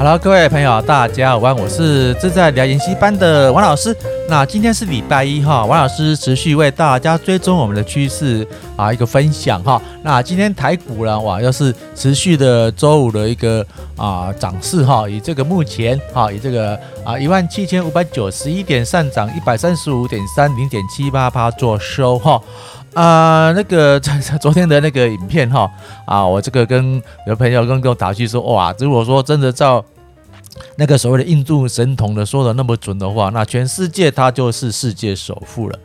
好了各位朋友，大家好，我是正在聊研习班的王老师。那今天是礼拜一哈，王老师持续为大家追踪我们的趋势啊，一个分享哈。那今天台股呢，哇，又是持续的周五的一个啊涨势哈，以这个目前哈，以这个啊一万七千五百九十一点上涨一百三十五点三零点七八八做收哈。啊，那个 昨天的那个影片哈，啊，我这个跟有朋友跟跟我打趣说，哇，如果说真的照那个所谓的印度神童的说的那么准的话，那全世界他就是世界首富了。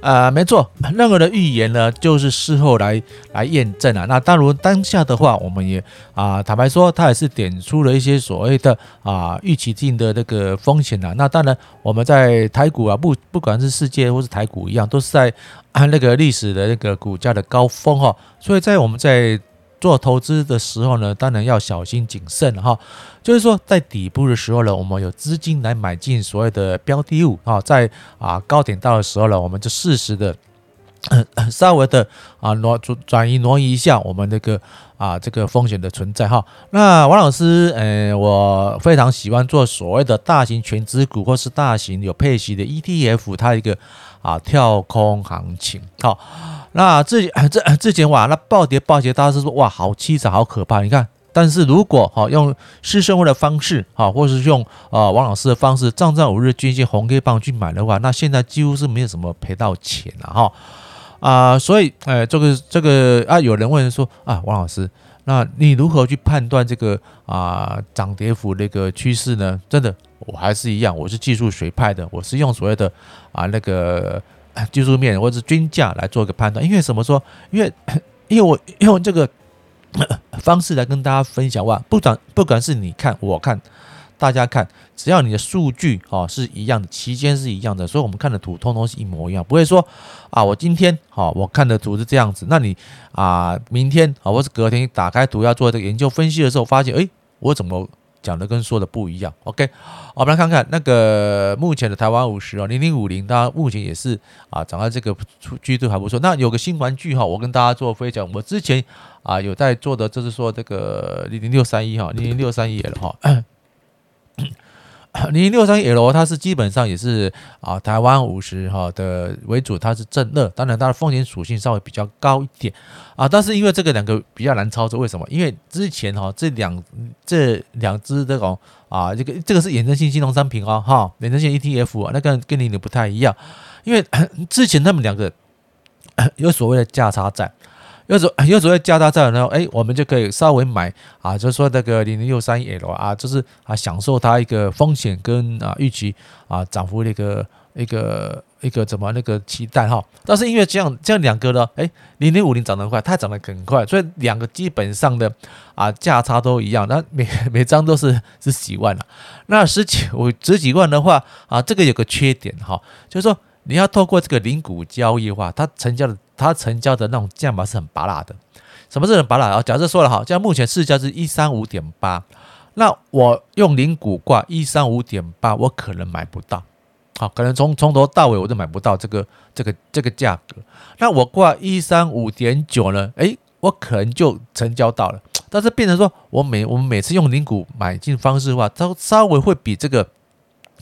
呃，没错，任何的预言呢，就是事后来来验证啊。那当如当下的话，我们也啊，坦白说，他也是点出了一些所谓的啊预期性的那个风险啊。那当然，我们在台股啊，不不管是世界或是台股一样，都是在按那个历史的那个股价的高峰哈。所以在我们在做投资的时候呢，当然要小心谨慎哈。就是说，在底部的时候呢，我们有资金来买进所谓的标的物啊，在啊高点到的时候呢，我们就适时的稍微的啊挪转转移挪移一下我们那个啊这个风险的存在哈。那王老师，嗯，我非常喜欢做所谓的大型全值股或是大型有配息的 ETF，它一个啊跳空行情好。那之这之前哇，那暴跌暴跌，大家是说哇，好凄惨，好可怕。你看，但是如果哈用施升辉的方式哈，或是用啊王老师的方式，站在五日均线红 K 棒去买的话，那现在几乎是没有什么赔到钱了哈啊。所以哎，这个这个啊，有人问说啊，王老师，那你如何去判断这个啊涨跌幅那个趋势呢？真的，我还是一样，我是技术学派的，我是用所谓的啊那个。技术面或者是均价来做一个判断，因为什么说？因为 因为我用这个 方式来跟大家分享哇，不管不管是你看我看大家看，只要你的数据哦是一样的，期间是一样的，所以我们看的图通通是一模一样，不会说啊，我今天好我看的图是这样子，那你啊明天啊或是隔天打开图要做这个研究分析的时候，发现哎我怎么？讲的跟说的不一样，OK，我们来看看那个目前的台湾五十哦，零零五零，它目前也是啊，涨到这个趋势还不错。那有个新玩具哈，我跟大家做分享，我之前啊有在做的，就是说这个零零六三一哈，零零六三一了哈。零零六三 L，它是基本上也是啊，台湾五十哈的为主，它是正热，当然它的风险属性稍微比较高一点啊。但是因为这个两个比较难操作，为什么？因为之前哈这两这两只这种啊，这个这个是衍生性金融商品哦哈，衍生性 ETF，那个跟你的不太一样，因为 之前他们两个 有所谓的价差在。有所有所谓加大债呢？哎，我们就可以稍微买啊，就是说那个零零六三 L 啊，就是啊享受它一个风险跟啊预期啊涨幅的一个一个一个怎么那个期待哈。但是因为这样这样两个呢，哎，零零五零涨得快，它涨得很快，所以两个基本上的啊价差都一样，那每 每张都是十几万了。那十几我十几万的话啊，这个有个缺点哈，就是说你要透过这个零股交易的话，它成交的。它成交的那种价码是很拔辣的，什么是很拔辣啊？假设说了哈，现在目前市价是一三五点八，那我用零股挂一三五点八，我可能买不到，好，可能从从头到尾我都买不到这个这个这个价格。那我挂一三五点九呢？诶，我可能就成交到了，但是变成说我每我们每次用零股买进方式的话，它稍微会比这个。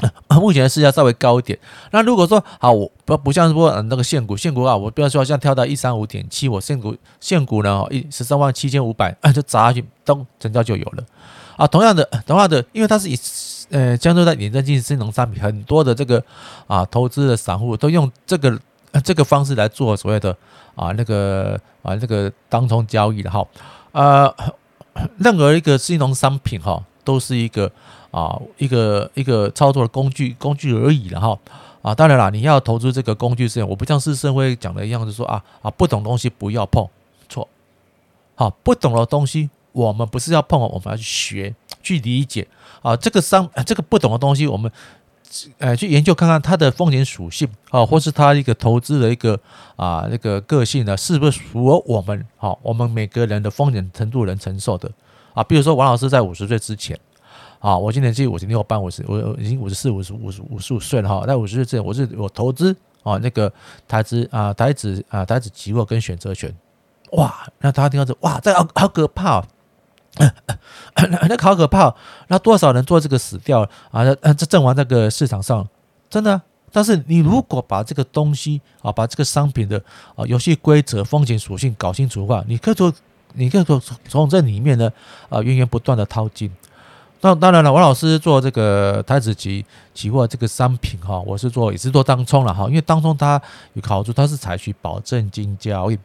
目前的市价稍微高一点。那如果说好，我不不像说那个现股，现股啊，我比方说像跳到一三五点七，我现股现股呢，一十三万七千五百，就砸下去，咚，成交就有了。啊，同样的，同样的，因为它是以呃，江浙在衍生性金融商品，很多的这个啊，投资的散户都用这个 这个方式来做所谓的啊那个啊这个当冲交易的哈。呃，任何一个金融商品哈，都是一个。啊，一个一个操作的工具工具而已了哈。啊，当然了，你要投资这个工具是，我不像施升辉讲的一样，就说啊啊，不懂东西不要碰，错。好，不懂的东西我们不是要碰，我们要去学去理解。啊，这个商这个不懂的东西，我们呃去研究看看它的风险属性啊，或是它一个投资的一个啊那个个性呢，是不是符合我们好我们每个人的风险程度能承受的啊？比如说王老师在五十岁之前。啊，我今年是五十六班，我是我已经五十四、五十五、五十五岁了哈。在五十岁之前，我是我投资啊，那个台资啊，台指啊，台指期货跟选择权，哇，那大家听到这，哇，这好好可怕。那好可怕，那多少人做这个死掉啊？这阵亡那个市场上，真的。但是你如果把这个东西啊，把这个商品的啊游戏规则、风险属性搞清楚的话，你可以说，你可以说从这里面呢啊源源不断的掏金。那当然了，王老师做这个台子期期货这个商品哈，我是做也是做当冲了哈，因为当冲它有个好处，它是采取保证金交易，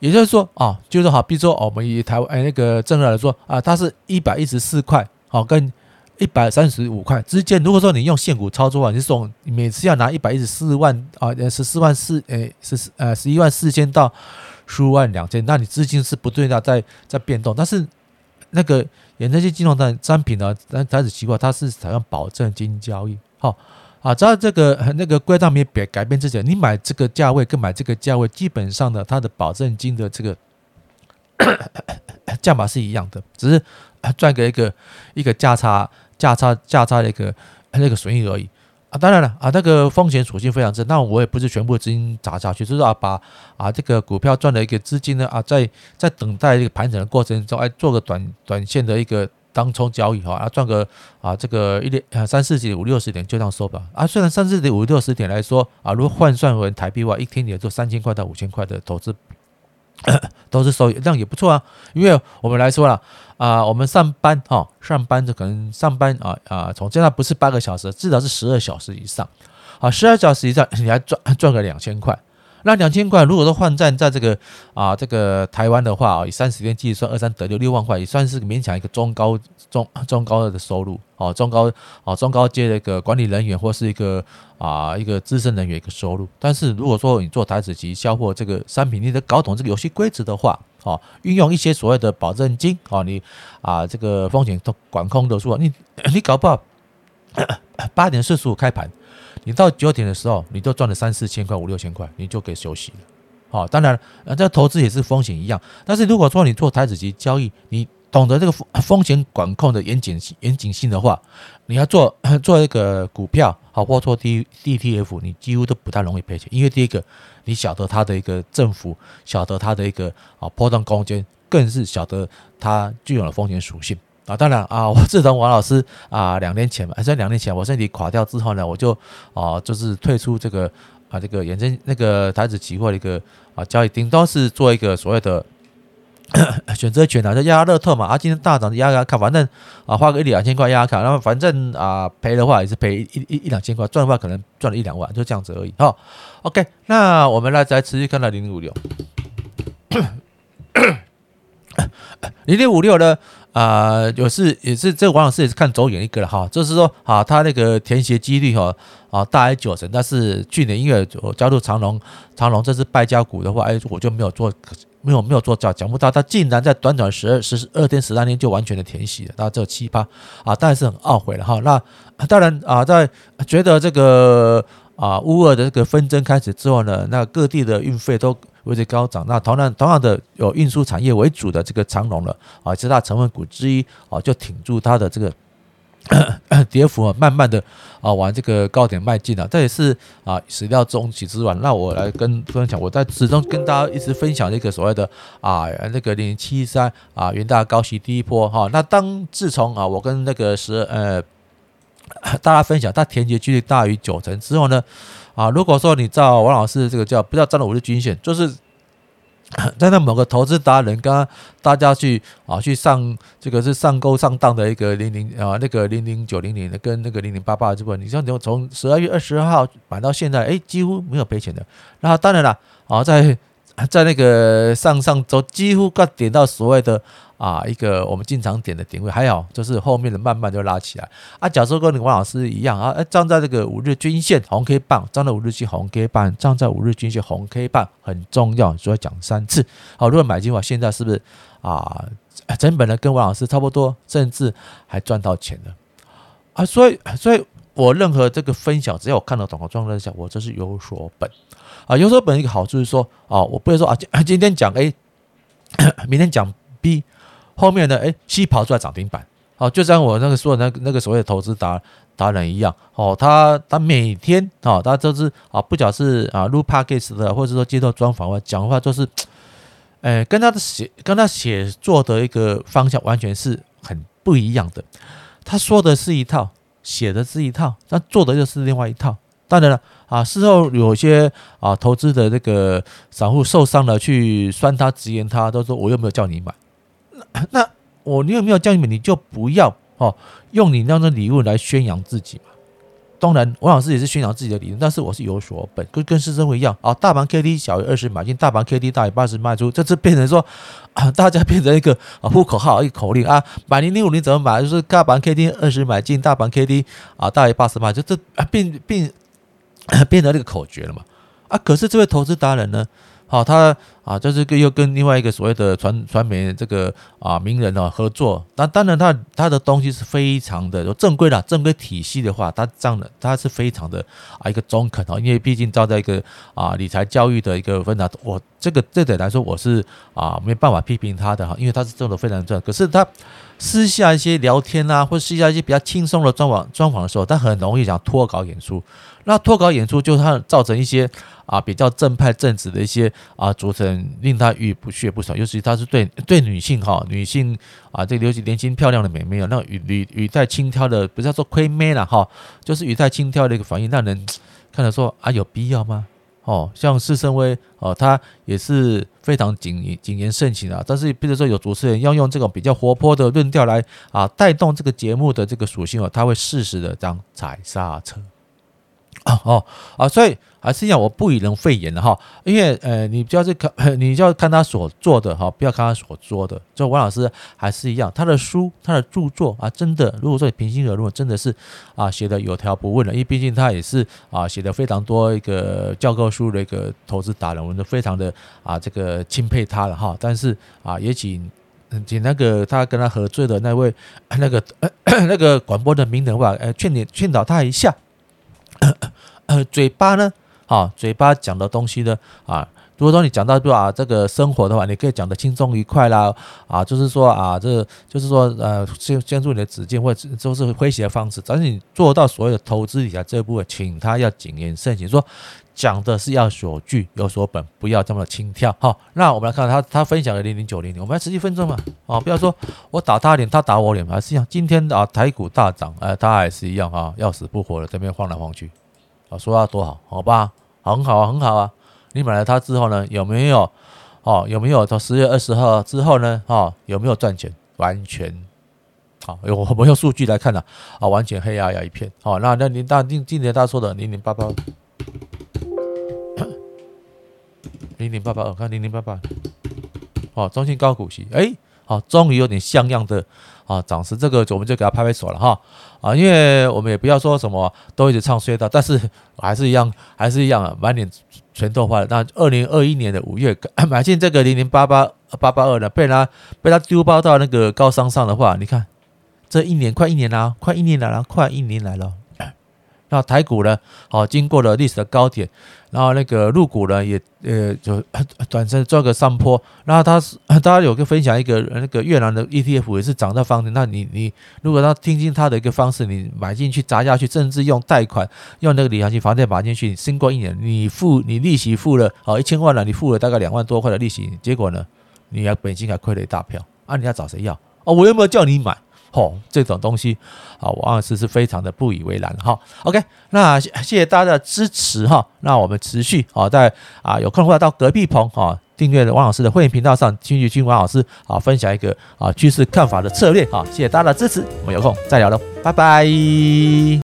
也就是说啊，就是好，比如说我们以台湾哎那个正来说啊，它是一百一十四块，好跟一百三十五块之间，如果说你用现股操作啊，你总每次要拿一百一十四万啊，十四万四诶十四呃十一万四千到十五万两千，那你资金是不对的，在在变动，但是那个。沿这些金融的商品呢，但它是奇怪，它是采用保证金交易。好啊，只要这个那个规则没变改变之前，你买这个价位跟买这个价位，基本上呢，它的保证金的这个 价码是一样的，只是赚个一个一个价差价差价差的一个那个损益而已。啊，当然了啊，那个风险属性非常之，那我也不是全部资金砸下去，就是啊，把啊这个股票赚的一个资金呢啊，在在等待这个盘整的过程中，哎，做个短短线的一个当冲交易哈，啊赚个啊这个一点三四点五六十点就这样收吧。啊，虽然三四点五六十点来说啊，如果换算为台币的话，一天也就三千块到五千块的投资。都是收益，这样也不错啊。因为我们来说了啊，我们上班哈，上班就可能上班啊啊，从现在不是八个小时，至少是十二小时以上。好，十二小时以上，你还赚赚个两千块。那两千块，如果说换算在这个啊这个台湾的话啊，以三十天计算，二三得六六万块，也算是勉强一个中高中 中高的收入哦，中高哦中高阶的一个管理人员或是一个啊一个资深人员一个收入。但是如果说你做台指期销货这个商品，你得搞懂这个游戏规则的话，哦，运用一些所谓的保证金，哦，你啊这个风险都管控的时候，你你搞不好 八点四十五开盘。你到九点的时候，你就赚了三四千块、五六千块，你就可以休息了。好，当然，呃，这投资也是风险一样。但是如果说你做台子期交易，你懂得这个风风险管控的严谨、严谨性的话，你要做做一个股票，好，或做 D DTF，你几乎都不太容易赔钱。因为第一个，你晓得它的一个振幅，晓得它的一个啊波动空间，更是晓得它具有的风险属性。啊，当然啊，我自从王老师啊两年前嘛，还是两年前我身体垮掉之后呢，我就啊就是退出这个啊这个衍生那个台子期货的一个啊交易，顶多是做一个所谓的 选择权啊，就压压乐透嘛。啊，今天大涨就压压看，反正啊花个一两千块压压看，然后反正啊赔的话也是赔一一一两千块，赚的话可能赚了一两万，就这样子而已。好，OK，那我们来再持续看到零零五六，零零五六呢？啊，有是也是这个王老师也是看走远一个了哈，就是说啊，他那个填息几率哈啊大于九成，但是去年因为我加入长隆，长隆这是败家股的话，哎，我就没有做，没有没有做讲讲不到，他竟然在短短十二十二天十三天就完全的填息了，那这奇葩啊，当然是很懊悔了哈。那当然啊，在觉得这个啊乌俄的这个纷争开始之后呢，那各地的运费都。位置高涨，那同样同样的有运输产业为主的这个长荣了啊，其他成分股之一啊，就挺住它的这个 跌幅啊，慢慢的啊往这个高点迈进了。这也是啊始料中期之晚。那我来跟分享，我在始终跟大家一直分享这个所谓的啊那个零七三啊元大高息第一波哈。那当自从啊我跟那个十呃大家分享，它填息几率大于九成之后呢。啊，如果说你照王老师这个叫不要占了五日均线，就是在那某个投资达人跟大家去啊去上这个是上钩上当的一个零零啊那个零零九零零的跟那个零零八八的这部分，你像从从十二月二十二号买到现在，哎，几乎没有赔钱的。那当然了，啊在在那个上上周几乎快点到所谓的。啊，一个我们经常点的点位，还有就是后面的慢慢就拉起来啊。假设跟你王老师一样啊，站在这个五日均线红 K 棒，站在五日线红 K 棒，站在五日均线红 K 棒很重要，所以讲三次。好，如果买进的话，现在是不是啊？成本呢跟王老师差不多，甚至还赚到钱了啊？所以，所以我任何这个分享，只要我看到懂的状态下，我这是有所本啊。有所本一个好处是说啊，我不会说啊，今天讲 A，明天讲 B。后面呢？哎，C 跑出来涨停板，哦，就像我那个说的那个那个所谓的投资达达人一样，哦，他他每天啊，他都是啊，不讲是啊录 podcast 的，或者说接受专访，讲话就是，哎，跟他的写跟他写作的一个方向完全是很不一样的。他说的是一套，写的是一套，但做的又是另外一套。当然了，啊，事后有些啊投资的这个散户受伤了，去酸他、直言他，都说我又没有叫你买。那我你有没有叫你们？你就不要哦，用你那样的礼物来宣扬自己嘛。当然，王老师也是宣扬自己的理论，但是我是有所本，跟跟师生会一样啊。大盘 K D 小于二十买进，大盘 K D 大于八十卖出，这次变成说啊，大家变成一个啊呼口号，一个口令啊，买零零五零怎么买？就是大盘 K D 二十买进，大盘 K D 啊大于八十卖出，这啊变变 变成那个口诀了嘛？啊，可是这位投资达人呢？好，他啊，就是跟又跟另外一个所谓的传传媒这个啊名人啊合作。那当然，他他的东西是非常的有正规的正规体系的话，他这样的他是非常的啊一个中肯哦，因为毕竟照在一个啊理财教育的一个分达，我这个这点来说，我是啊没办法批评他的哈，因为他是做的非常正。可是他私下一些聊天啊，或私下一些比较轻松的专访专访的时候，他很容易讲脱稿演出。那脱稿演出就他造成一些啊比较正派正直的一些啊主持人令他语不屑不爽，尤其他是对对女性哈女性啊这尤其年轻漂亮的美眉啊，那语语语带轻佻的，不是说亏妹了哈，就是语带轻佻的一个反应，让人看了说啊有必要吗？哦，像施升辉哦，他也是非常谨谨言慎行啊，但是比如说有主持人要用这种比较活泼的论调来啊带动这个节目的这个属性哦，他会适时的这样踩刹车。哦哦啊，所以还是要我不以人废言的哈，因为呃，你就要去看，你就要看他所做的哈，不要看他所说的。就王老师还是一样，他的书、他的著作啊，真的，如果说你平心而论，真的是啊，写的有条不紊的。因为毕竟他也是啊，写的非常多一个教科书的一个投资达人，我们都非常的啊，这个钦佩他了哈。但是啊，也请请那个他跟他合作的那位 那个那个广播的名人吧，呃，劝你劝导他一下。呃，嘴巴呢？啊，嘴巴讲的东西呢？啊，如果说你讲到说啊，这个生活的话，你可以讲得轻松愉快啦。啊，就是说啊，这就是说呃，先先入你的指见，或者都是诙谐的方式。但是你做到所有的投资理财这一部分，请他要谨言慎行，说讲的是要所据有所本，不要这么的轻佻。好，那我们来看他他分享的零零九零零，我们来十几分钟嘛。啊，不要说我打他脸，他打我脸，还是一样。今天啊，台股大涨，呃，他还是一样啊，要死不活的这边晃来晃去。啊说他多好，好吧，很好啊，很好啊。你买了它之后呢，有没有？哦，有没有？到十月二十号之后呢？哦，有没有赚钱？完全好，我们用数据来看呢，啊，完全黑压压一片。好，那那您大今今年大家说的零零八八，零零八八，我看零零八八，哦，中信高股息，哎。好，终于有点像样的啊涨势，这个我们就给他拍拍手了哈啊，因为我们也不要说什么都一直唱衰的，但是 还是一样，还是一样满脸拳头花的。那二零二一年的五月 买进这个零零八八八八二呢，被他被他丢包到那个高商上的话，你看这一年快一年了，快一年来了，快一年来了。那台股呢？好，经过了历史的高点，然后那个入股呢，也呃就短暂做个上坡。然后他是 大家有个分享一个那个越南的 ETF 也是涨到方的。那你你如果他听进他的一个方式，你买进去砸下去，甚至用贷款用那个理财型房贷买进去，经过一年，你付你利息付了好一千万了，你付了大概两万多块的利息，结果呢，你还本金还亏了一大票啊！你要找谁要？哦，我有没有叫你买？哦，这种东西，啊，王老师是非常的不以为然哈。OK，那谢谢大家的支持哈。那我们持续啊，在啊有空的话到隔壁棚啊，订阅王老师的会员频道上，继续听王老师啊分享一个啊趋势看法的策略啊。谢谢大家的支持，我们有空再聊喽，拜拜。